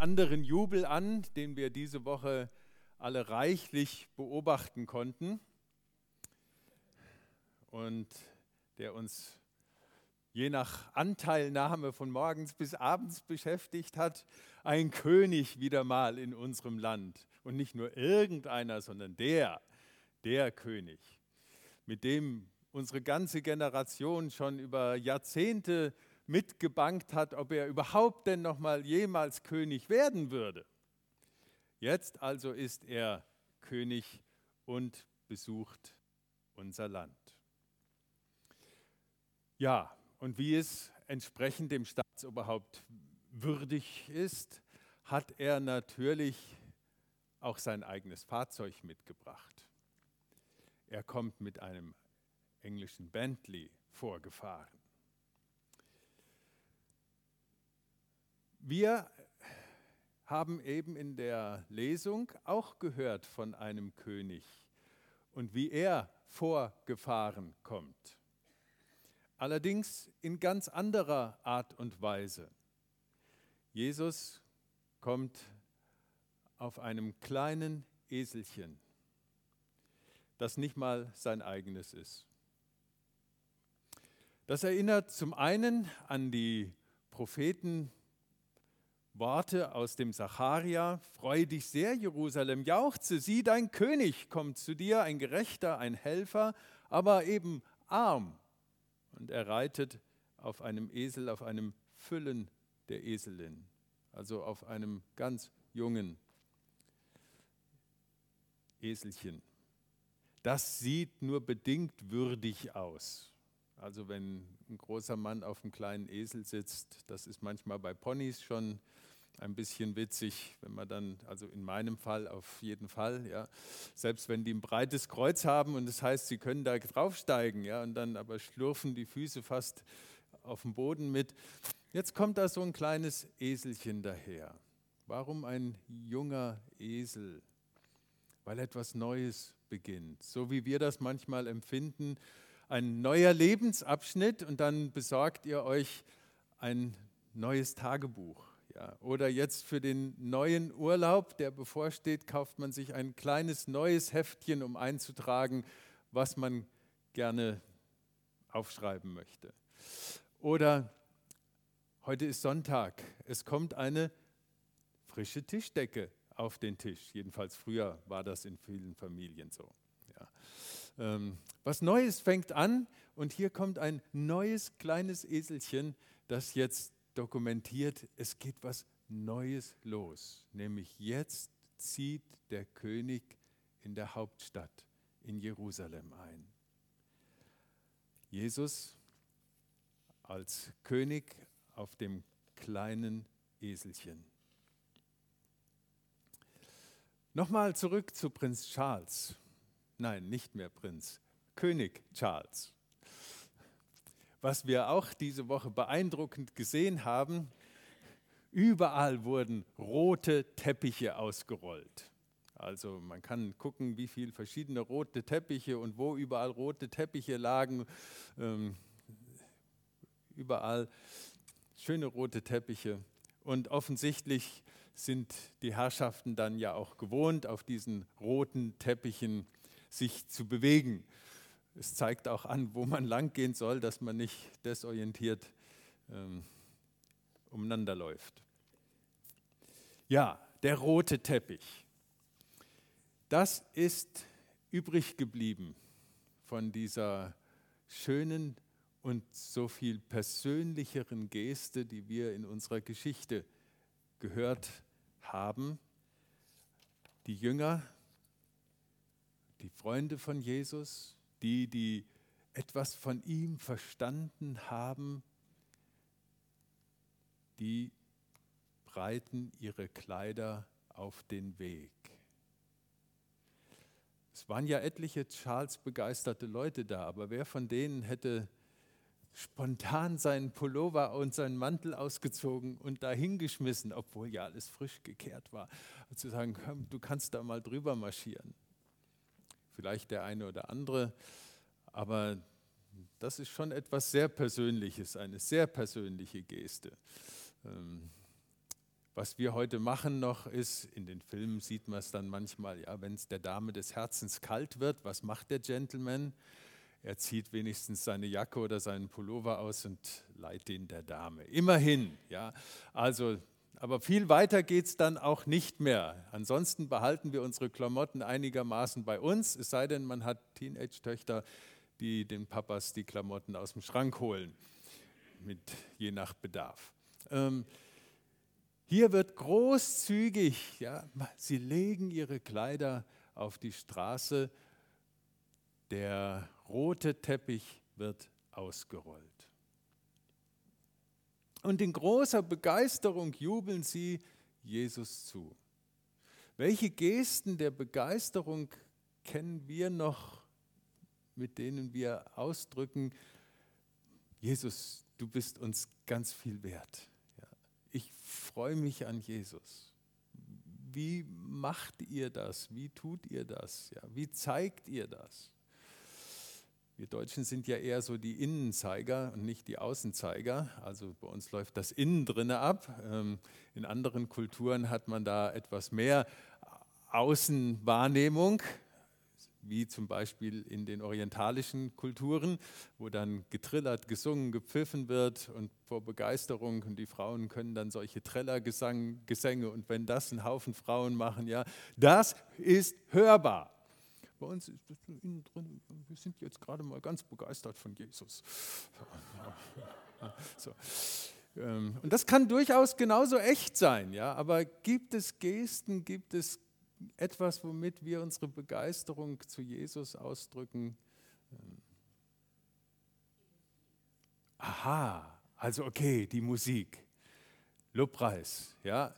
anderen Jubel an, den wir diese Woche alle reichlich beobachten konnten und der uns je nach Anteilnahme von morgens bis abends beschäftigt hat, ein König wieder mal in unserem Land. Und nicht nur irgendeiner, sondern der, der König, mit dem unsere ganze Generation schon über Jahrzehnte mitgebankt hat, ob er überhaupt denn noch mal jemals König werden würde. Jetzt also ist er König und besucht unser Land. Ja, und wie es entsprechend dem Staatsoberhaupt würdig ist, hat er natürlich auch sein eigenes Fahrzeug mitgebracht. Er kommt mit einem englischen Bentley vorgefahren. Wir haben eben in der Lesung auch gehört von einem König und wie er vorgefahren kommt. Allerdings in ganz anderer Art und Weise. Jesus kommt auf einem kleinen Eselchen, das nicht mal sein eigenes ist. Das erinnert zum einen an die Propheten Worte aus dem Sacharia, freu dich sehr, Jerusalem, jauchze, sieh, dein König kommt zu dir, ein Gerechter, ein Helfer, aber eben arm. Und er reitet auf einem Esel, auf einem Füllen der Eselin, also auf einem ganz jungen Eselchen. Das sieht nur bedingt würdig aus. Also wenn ein großer Mann auf einem kleinen Esel sitzt, das ist manchmal bei Ponys schon ein bisschen witzig, wenn man dann, also in meinem Fall auf jeden Fall, ja, selbst wenn die ein breites Kreuz haben und das heißt, sie können da draufsteigen, ja, und dann aber schlurfen die Füße fast auf dem Boden mit. Jetzt kommt da so ein kleines Eselchen daher. Warum ein junger Esel? Weil etwas Neues beginnt. So wie wir das manchmal empfinden, ein neuer Lebensabschnitt und dann besorgt ihr euch ein neues Tagebuch. Ja, oder jetzt für den neuen Urlaub, der bevorsteht, kauft man sich ein kleines neues Heftchen, um einzutragen, was man gerne aufschreiben möchte. Oder heute ist Sonntag, es kommt eine frische Tischdecke auf den Tisch. Jedenfalls früher war das in vielen Familien so. Ähm, was Neues fängt an und hier kommt ein neues kleines Eselchen, das jetzt dokumentiert, es geht was Neues los. Nämlich jetzt zieht der König in der Hauptstadt in Jerusalem ein. Jesus als König auf dem kleinen Eselchen. Nochmal zurück zu Prinz Charles nein, nicht mehr Prinz, König Charles. Was wir auch diese Woche beeindruckend gesehen haben, überall wurden rote Teppiche ausgerollt. Also man kann gucken, wie viele verschiedene rote Teppiche und wo überall rote Teppiche lagen. Ähm, überall schöne rote Teppiche. Und offensichtlich sind die Herrschaften dann ja auch gewohnt, auf diesen roten Teppichen sich zu bewegen. Es zeigt auch an, wo man langgehen soll, dass man nicht desorientiert ähm, umeinander läuft. Ja, der rote Teppich. Das ist übrig geblieben von dieser schönen und so viel persönlicheren Geste, die wir in unserer Geschichte gehört haben. Die Jünger die Freunde von Jesus, die, die etwas von ihm verstanden haben, die breiten ihre Kleider auf den Weg. Es waren ja etliche Charles begeisterte Leute da, aber wer von denen hätte spontan seinen Pullover und seinen Mantel ausgezogen und dahingeschmissen, obwohl ja alles frisch gekehrt war, und zu sagen, komm, du kannst da mal drüber marschieren vielleicht der eine oder andere, aber das ist schon etwas sehr Persönliches, eine sehr persönliche Geste. Ähm, Was wir heute machen noch ist, in den Filmen sieht man es dann manchmal, ja, wenn es der Dame des Herzens kalt wird, was macht der Gentleman? Er zieht wenigstens seine Jacke oder seinen Pullover aus und leiht den der Dame. Immerhin, ja. Also, aber viel weiter geht es dann auch nicht mehr. Ansonsten behalten wir unsere Klamotten einigermaßen bei uns, es sei denn, man hat Teenage-Töchter, die den Papas die Klamotten aus dem Schrank holen, mit, je nach Bedarf. Ähm, hier wird großzügig, ja, sie legen ihre Kleider auf die Straße, der rote Teppich wird ausgerollt. Und in großer Begeisterung jubeln sie Jesus zu. Welche Gesten der Begeisterung kennen wir noch, mit denen wir ausdrücken, Jesus, du bist uns ganz viel wert freue mich an Jesus. Wie macht ihr das? Wie tut ihr das? Wie zeigt ihr das? Wir Deutschen sind ja eher so die Innenzeiger und nicht die Außenzeiger. Also bei uns läuft das Innen drinne ab. Ähm, in anderen Kulturen hat man da etwas mehr Außenwahrnehmung wie zum Beispiel in den orientalischen Kulturen, wo dann getrillert, gesungen, gepfiffen wird und vor Begeisterung und die Frauen können dann solche Trellergesänge und wenn das ein Haufen Frauen machen, ja, das ist hörbar. Bei uns ist das innen drin, wir sind jetzt gerade mal ganz begeistert von Jesus. So. Ähm, und das kann durchaus genauso echt sein, ja, aber gibt es Gesten, gibt es etwas, womit wir unsere Begeisterung zu Jesus ausdrücken. Aha, also okay, die Musik, Lobpreis, ja,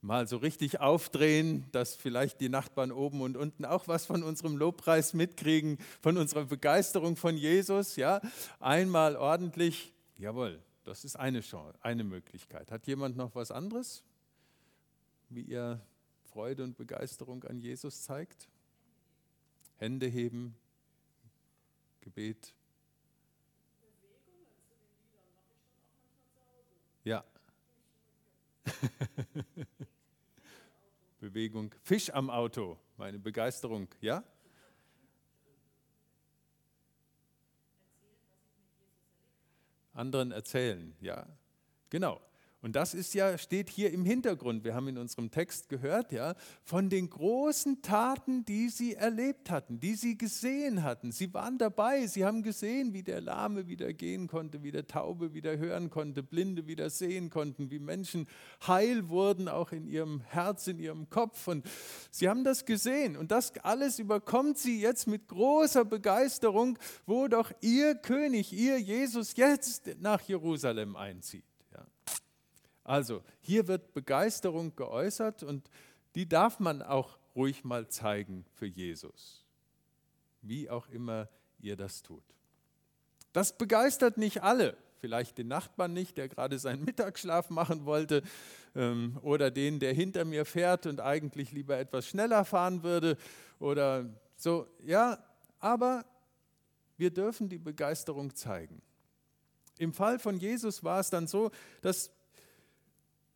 mal so richtig aufdrehen, dass vielleicht die Nachbarn oben und unten auch was von unserem Lobpreis mitkriegen, von unserer Begeisterung von Jesus, ja, einmal ordentlich, jawohl, das ist eine Chance, eine Möglichkeit. Hat jemand noch was anderes, wie ihr Freude und Begeisterung an Jesus zeigt? Hände heben, Gebet. Ja. Bewegung. Fisch am Auto, meine Begeisterung, ja? Anderen erzählen, ja. Genau. Und das ist ja, steht hier im Hintergrund. Wir haben in unserem Text gehört, ja, von den großen Taten, die sie erlebt hatten, die sie gesehen hatten. Sie waren dabei, sie haben gesehen, wie der Lahme wieder gehen konnte, wie der Taube wieder hören konnte, Blinde wieder sehen konnten, wie Menschen heil wurden, auch in ihrem Herz, in ihrem Kopf. Und sie haben das gesehen. Und das alles überkommt sie jetzt mit großer Begeisterung, wo doch ihr König, ihr Jesus jetzt nach Jerusalem einzieht. Also hier wird Begeisterung geäußert und die darf man auch ruhig mal zeigen für Jesus, wie auch immer ihr das tut. Das begeistert nicht alle, vielleicht den Nachbarn nicht, der gerade seinen Mittagsschlaf machen wollte, ähm, oder den, der hinter mir fährt und eigentlich lieber etwas schneller fahren würde, oder so, ja, aber wir dürfen die Begeisterung zeigen. Im Fall von Jesus war es dann so, dass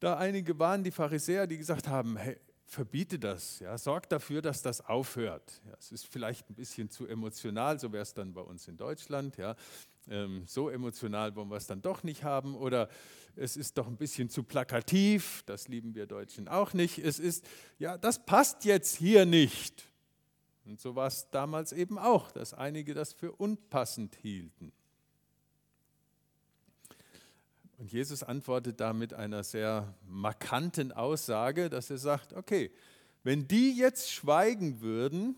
da einige waren, die Pharisäer, die gesagt haben, hey, verbiete das, ja, sorg dafür, dass das aufhört. Ja, es ist vielleicht ein bisschen zu emotional, so wäre es dann bei uns in Deutschland. Ja. Ähm, so emotional wollen wir es dann doch nicht haben. Oder es ist doch ein bisschen zu plakativ, das lieben wir Deutschen auch nicht. Es ist, ja, das passt jetzt hier nicht. Und so war es damals eben auch, dass einige das für unpassend hielten. Und Jesus antwortet da mit einer sehr markanten Aussage, dass er sagt, okay, wenn die jetzt schweigen würden,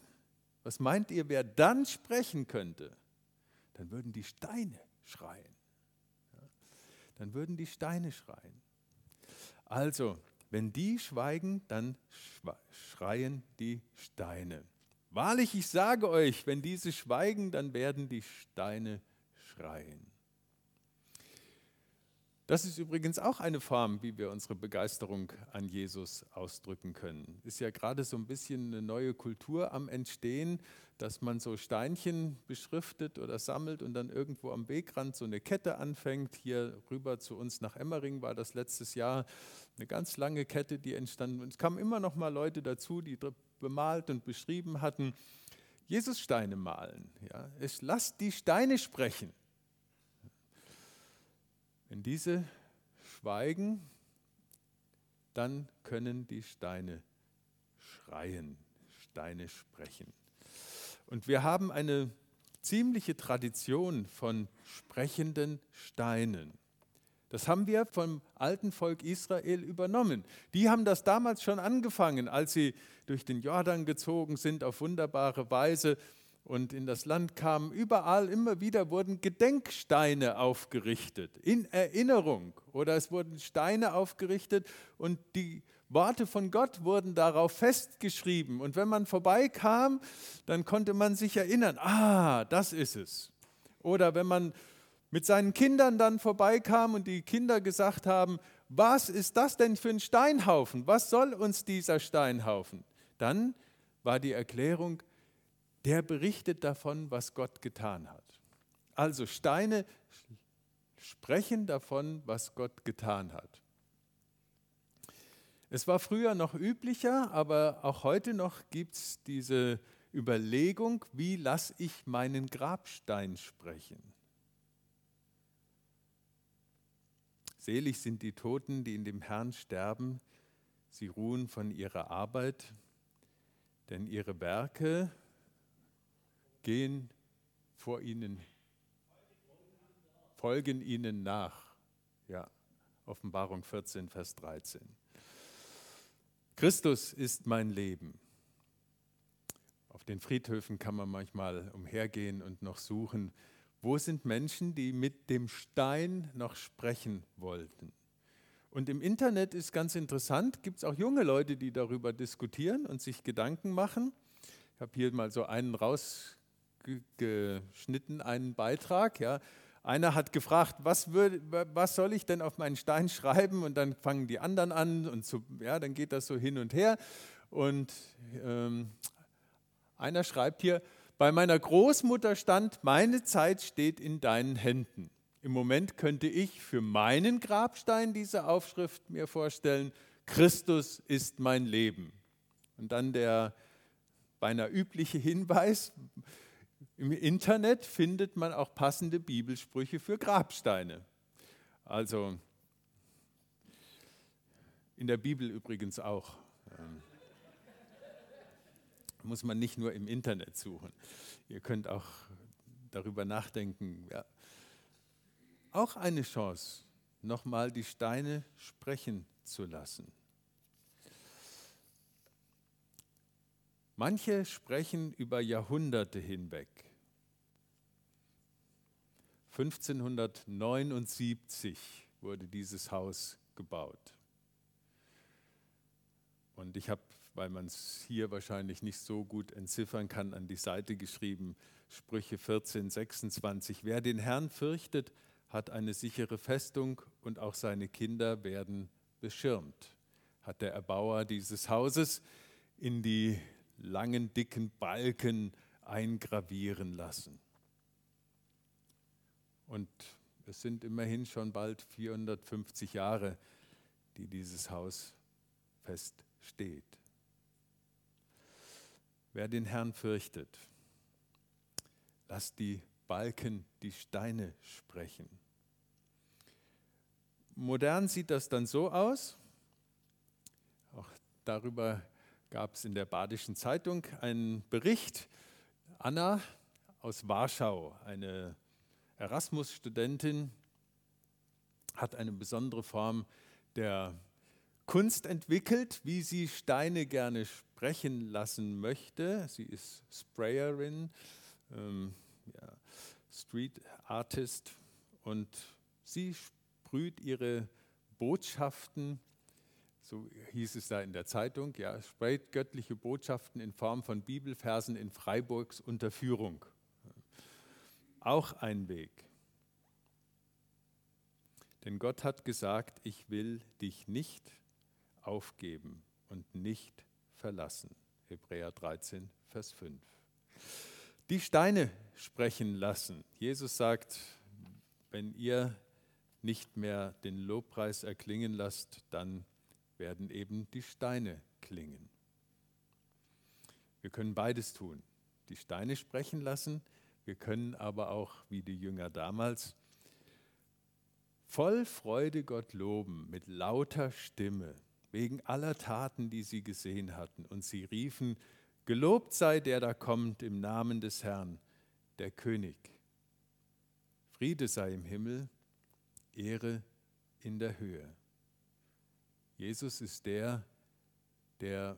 was meint ihr, wer dann sprechen könnte? Dann würden die Steine schreien. Dann würden die Steine schreien. Also, wenn die schweigen, dann schreien die Steine. Wahrlich, ich sage euch, wenn diese schweigen, dann werden die Steine schreien. Das ist übrigens auch eine Form, wie wir unsere Begeisterung an Jesus ausdrücken können. Ist ja gerade so ein bisschen eine neue Kultur am Entstehen, dass man so Steinchen beschriftet oder sammelt und dann irgendwo am Wegrand so eine Kette anfängt. Hier rüber zu uns nach Emmering war das letztes Jahr eine ganz lange Kette, die entstanden. Und es kamen immer noch mal Leute dazu, die bemalt und beschrieben hatten. Jesus Steine malen. Ja. Es lasst die Steine sprechen. Wenn diese schweigen, dann können die Steine schreien, Steine sprechen. Und wir haben eine ziemliche Tradition von sprechenden Steinen. Das haben wir vom alten Volk Israel übernommen. Die haben das damals schon angefangen, als sie durch den Jordan gezogen sind auf wunderbare Weise und in das Land kamen, überall immer wieder wurden Gedenksteine aufgerichtet, in Erinnerung. Oder es wurden Steine aufgerichtet und die Worte von Gott wurden darauf festgeschrieben. Und wenn man vorbeikam, dann konnte man sich erinnern, ah, das ist es. Oder wenn man mit seinen Kindern dann vorbeikam und die Kinder gesagt haben, was ist das denn für ein Steinhaufen? Was soll uns dieser Steinhaufen? Dann war die Erklärung, der berichtet davon, was Gott getan hat. Also Steine sprechen davon, was Gott getan hat. Es war früher noch üblicher, aber auch heute noch gibt es diese Überlegung, wie lasse ich meinen Grabstein sprechen. Selig sind die Toten, die in dem Herrn sterben, sie ruhen von ihrer Arbeit, denn ihre Werke gehen vor ihnen, folgen ihnen nach. Ja, Offenbarung 14, Vers 13. Christus ist mein Leben. Auf den Friedhöfen kann man manchmal umhergehen und noch suchen, wo sind Menschen, die mit dem Stein noch sprechen wollten. Und im Internet ist ganz interessant, gibt es auch junge Leute, die darüber diskutieren und sich Gedanken machen. Ich habe hier mal so einen raus geschnitten, einen Beitrag. Ja. Einer hat gefragt, was, würd, was, soll ich denn auf meinen Stein schreiben? Und dann fangen die anderen an und so, ja, dann geht das so hin und her. Und ähm, einer schreibt hier, bei meiner Großmutter stand, meine Zeit steht in deinen Händen. Im Moment könnte ich für meinen Grabstein diese Aufschrift mir vorstellen, Christus ist mein Leben. Und dann der beinahe übliche Hinweis, im Internet findet man auch passende Bibelsprüche für Grabsteine. Also in der Bibel übrigens auch. Ähm, muss man nicht nur im Internet suchen. Ihr könnt auch darüber nachdenken. Ja. Auch eine Chance, nochmal die Steine sprechen zu lassen. Manche sprechen über Jahrhunderte hinweg. 1579 wurde dieses Haus gebaut. Und ich habe, weil man es hier wahrscheinlich nicht so gut entziffern kann, an die Seite geschrieben, Sprüche 14, 26. Wer den Herrn fürchtet, hat eine sichere Festung und auch seine Kinder werden beschirmt, hat der Erbauer dieses Hauses in die langen, dicken Balken eingravieren lassen. Und es sind immerhin schon bald 450 Jahre, die dieses Haus feststeht. Wer den Herrn fürchtet, lasst die Balken die Steine sprechen. Modern sieht das dann so aus, auch darüber gab es in der Badischen Zeitung einen Bericht. Anna aus Warschau, eine Erasmus-Studentin, hat eine besondere Form der Kunst entwickelt, wie sie Steine gerne sprechen lassen möchte. Sie ist Sprayerin, ähm, ja, Street Artist und sie sprüht ihre Botschaften so hieß es da in der Zeitung, ja, sprayt göttliche Botschaften in Form von Bibelversen in Freiburgs Unterführung. Auch ein Weg. Denn Gott hat gesagt, ich will dich nicht aufgeben und nicht verlassen. Hebräer 13, Vers 5. Die Steine sprechen lassen. Jesus sagt, wenn ihr nicht mehr den Lobpreis erklingen lasst, dann werden eben die Steine klingen. Wir können beides tun. Die Steine sprechen lassen, wir können aber auch, wie die Jünger damals, voll Freude Gott loben mit lauter Stimme, wegen aller Taten, die sie gesehen hatten. Und sie riefen, Gelobt sei der da kommt im Namen des Herrn, der König. Friede sei im Himmel, Ehre in der Höhe. Jesus ist der, der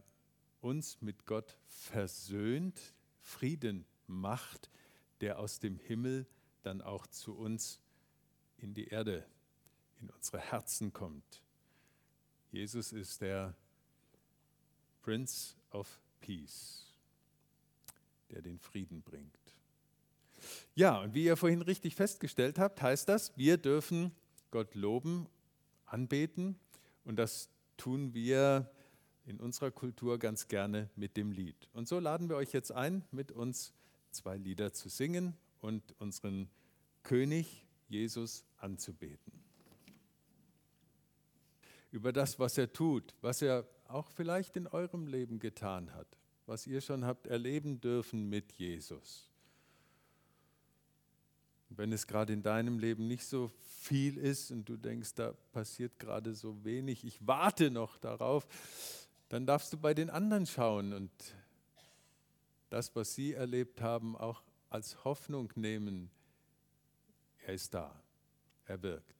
uns mit Gott versöhnt, Frieden macht, der aus dem Himmel dann auch zu uns in die Erde, in unsere Herzen kommt. Jesus ist der Prince of Peace, der den Frieden bringt. Ja, und wie ihr vorhin richtig festgestellt habt, heißt das, wir dürfen Gott loben, anbeten und das tun wir in unserer Kultur ganz gerne mit dem Lied. Und so laden wir euch jetzt ein, mit uns zwei Lieder zu singen und unseren König Jesus anzubeten. Über das, was er tut, was er auch vielleicht in eurem Leben getan hat, was ihr schon habt erleben dürfen mit Jesus. Wenn es gerade in deinem Leben nicht so viel ist und du denkst, da passiert gerade so wenig, ich warte noch darauf, dann darfst du bei den anderen schauen und das, was sie erlebt haben, auch als Hoffnung nehmen. Er ist da, er wirkt,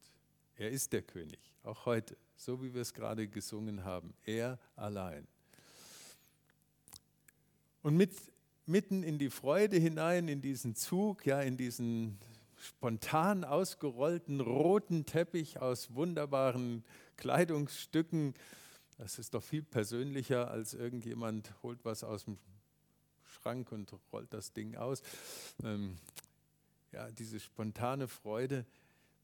er ist der König, auch heute so wie wir es gerade gesungen haben. Er allein. Und mit, mitten in die Freude hinein, in diesen Zug, ja, in diesen spontan ausgerollten roten Teppich aus wunderbaren Kleidungsstücken. Das ist doch viel persönlicher, als irgendjemand holt was aus dem Schrank und rollt das Ding aus. Ähm, ja, diese spontane Freude.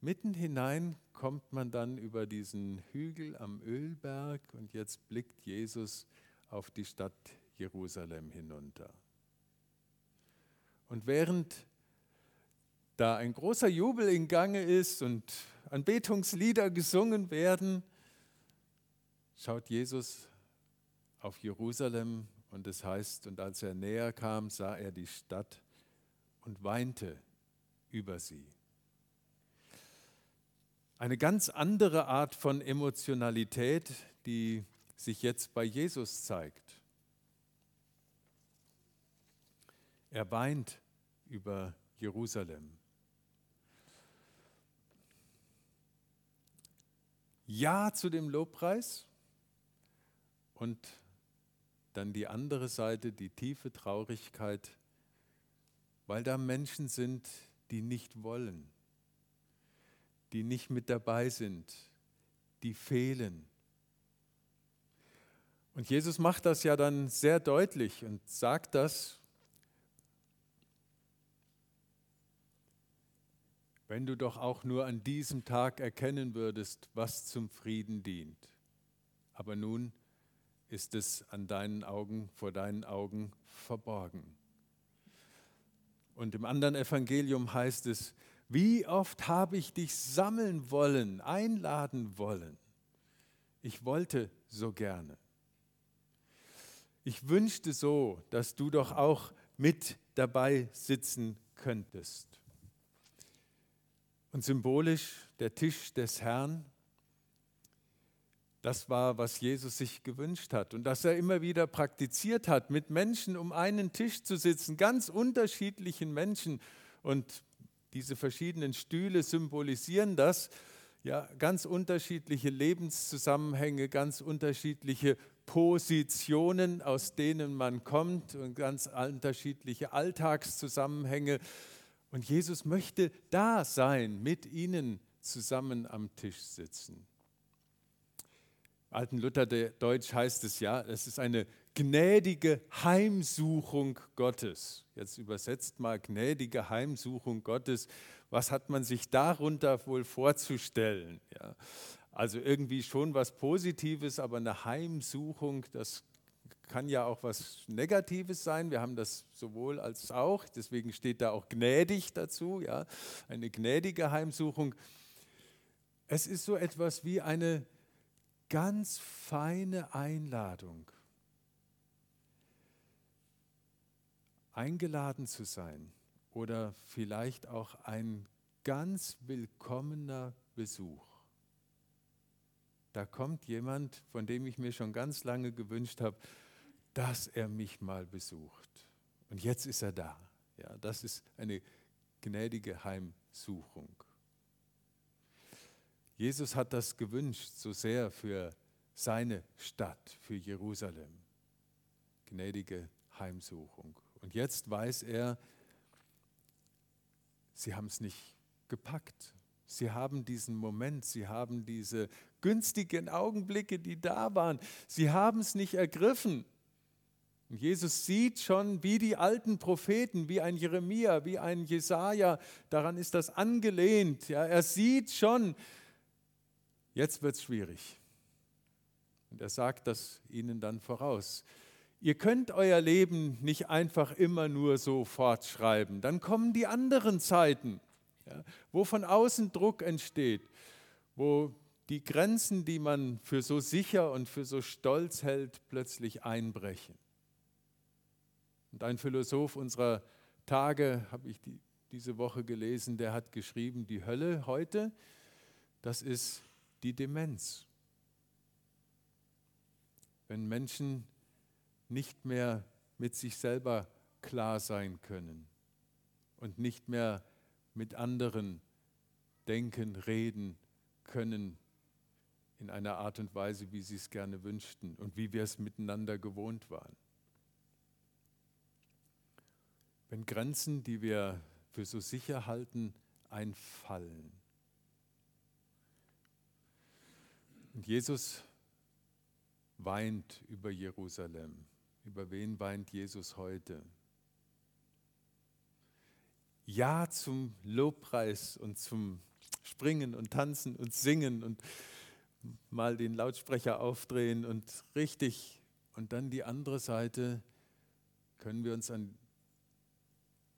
Mitten hinein kommt man dann über diesen Hügel am Ölberg und jetzt blickt Jesus auf die Stadt Jerusalem hinunter. Und während da ein großer Jubel in Gange ist und Anbetungslieder gesungen werden, schaut Jesus auf Jerusalem und es heißt, und als er näher kam, sah er die Stadt und weinte über sie eine ganz andere Art von Emotionalität, die sich jetzt bei Jesus zeigt. Er weint über Jerusalem. Ja zu dem Lobpreis und dann die andere Seite, die tiefe Traurigkeit, weil da Menschen sind, die nicht wollen die nicht mit dabei sind, die fehlen. Und Jesus macht das ja dann sehr deutlich und sagt das, wenn du doch auch nur an diesem Tag erkennen würdest, was zum Frieden dient. Aber nun ist es an deinen Augen, vor deinen Augen verborgen. Und im anderen Evangelium heißt es, wie oft habe ich dich sammeln wollen, einladen wollen. Ich wollte so gerne. Ich wünschte so, dass du doch auch mit dabei sitzen könntest. Und symbolisch der Tisch des Herrn, das war, was Jesus sich gewünscht hat und das er immer wieder praktiziert hat, mit Menschen um einen Tisch zu sitzen, ganz unterschiedlichen Menschen. Und diese verschiedenen Stühle symbolisieren das, ja, ganz unterschiedliche Lebenszusammenhänge, ganz unterschiedliche Positionen, aus denen man kommt und ganz unterschiedliche Alltagszusammenhänge. Und Jesus möchte da sein, mit ihnen zusammen am Tisch sitzen. Alten Lutherdeutsch heißt es ja, es ist eine gnädige Heimsuchung Gottes. Jetzt übersetzt mal gnädige Heimsuchung Gottes. was hat man sich darunter wohl vorzustellen? Ja, also irgendwie schon was Positives, aber eine Heimsuchung, das kann ja auch was Negatives sein. Wir haben das sowohl als auch, deswegen steht da auch gnädig dazu, ja, eine gnädige Heimsuchung. Es ist so etwas wie eine ganz feine Einladung, eingeladen zu sein oder vielleicht auch ein ganz willkommener Besuch. Da kommt jemand, von dem ich mir schon ganz lange gewünscht habe, dass er mich mal besucht. Und jetzt ist er da. Ja, das ist eine gnädige Heimsuchung. Jesus hat das gewünscht so sehr für seine Stadt, für Jerusalem. Gnädige Heimsuchung. Und jetzt weiß er, sie haben es nicht gepackt. Sie haben diesen Moment, sie haben diese günstigen Augenblicke, die da waren. Sie haben es nicht ergriffen. Und Jesus sieht schon, wie die alten Propheten, wie ein Jeremia, wie ein Jesaja, daran ist das angelehnt. Ja, er sieht schon, Jetzt wird es schwierig. Und er sagt das ihnen dann voraus. Ihr könnt euer Leben nicht einfach immer nur so fortschreiben. Dann kommen die anderen Zeiten, ja, wo von außen Druck entsteht, wo die Grenzen, die man für so sicher und für so stolz hält, plötzlich einbrechen. Und ein Philosoph unserer Tage, habe ich die, diese Woche gelesen, der hat geschrieben, die Hölle heute, das ist die Demenz. Wenn Menschen nicht mehr mit sich selber klar sein können und nicht mehr mit anderen denken, reden können in einer Art und Weise, wie sie es gerne wünschten und wie wir es miteinander gewohnt waren. Wenn Grenzen, die wir für so sicher halten, einfallen Und Jesus weint über Jerusalem. Über wen weint Jesus heute? Ja zum Lobpreis und zum Springen und Tanzen und Singen und mal den Lautsprecher aufdrehen und richtig. Und dann die andere Seite, können wir uns an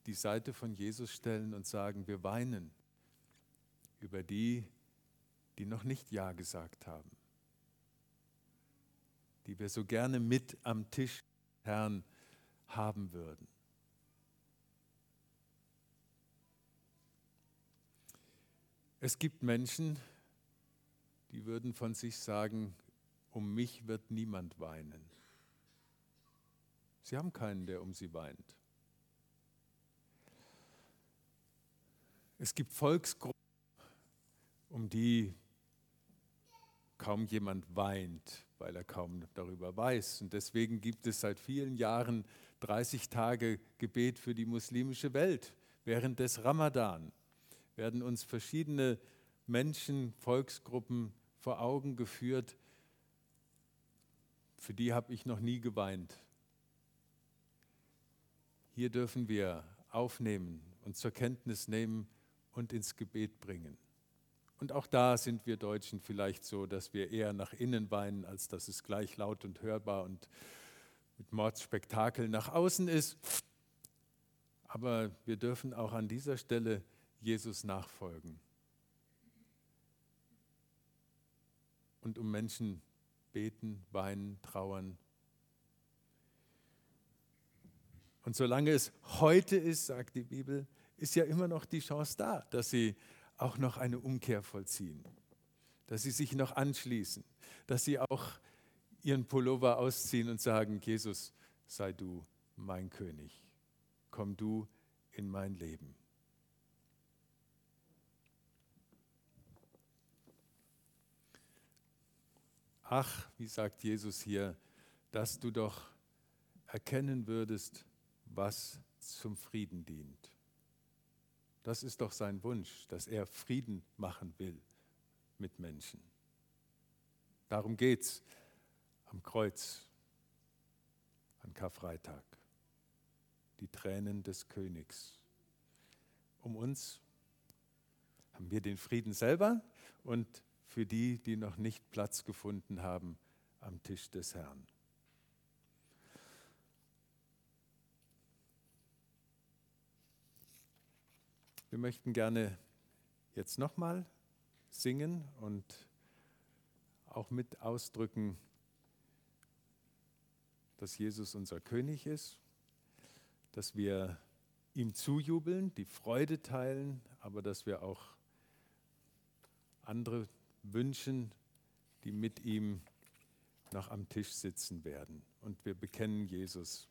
die Seite von Jesus stellen und sagen, wir weinen über die, die noch nicht Ja gesagt haben, die wir so gerne mit am Tisch, Herrn, haben würden. Es gibt Menschen, die würden von sich sagen, um mich wird niemand weinen. Sie haben keinen, der um sie weint. Es gibt Volksgruppen, um die kaum jemand weint, weil er kaum darüber weiß. Und deswegen gibt es seit vielen Jahren 30 Tage Gebet für die muslimische Welt. Während des Ramadan werden uns verschiedene Menschen, Volksgruppen vor Augen geführt, für die habe ich noch nie geweint. Hier dürfen wir aufnehmen und zur Kenntnis nehmen und ins Gebet bringen. Und auch da sind wir Deutschen vielleicht so, dass wir eher nach innen weinen, als dass es gleich laut und hörbar und mit Mordspektakel nach außen ist. Aber wir dürfen auch an dieser Stelle Jesus nachfolgen und um Menschen beten, weinen, trauern. Und solange es heute ist, sagt die Bibel, ist ja immer noch die Chance da, dass sie auch noch eine Umkehr vollziehen, dass sie sich noch anschließen, dass sie auch ihren Pullover ausziehen und sagen, Jesus, sei du mein König, komm du in mein Leben. Ach, wie sagt Jesus hier, dass du doch erkennen würdest, was zum Frieden dient. Das ist doch sein Wunsch, dass er Frieden machen will mit Menschen. Darum geht es am Kreuz, an Karfreitag. Die Tränen des Königs, um uns haben wir den Frieden selber und für die, die noch nicht Platz gefunden haben am Tisch des Herrn. Wir möchten gerne jetzt nochmal singen und auch mit ausdrücken, dass Jesus unser König ist, dass wir ihm zujubeln, die Freude teilen, aber dass wir auch andere wünschen, die mit ihm noch am Tisch sitzen werden. Und wir bekennen Jesus.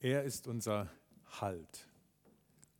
Er ist unser Halt.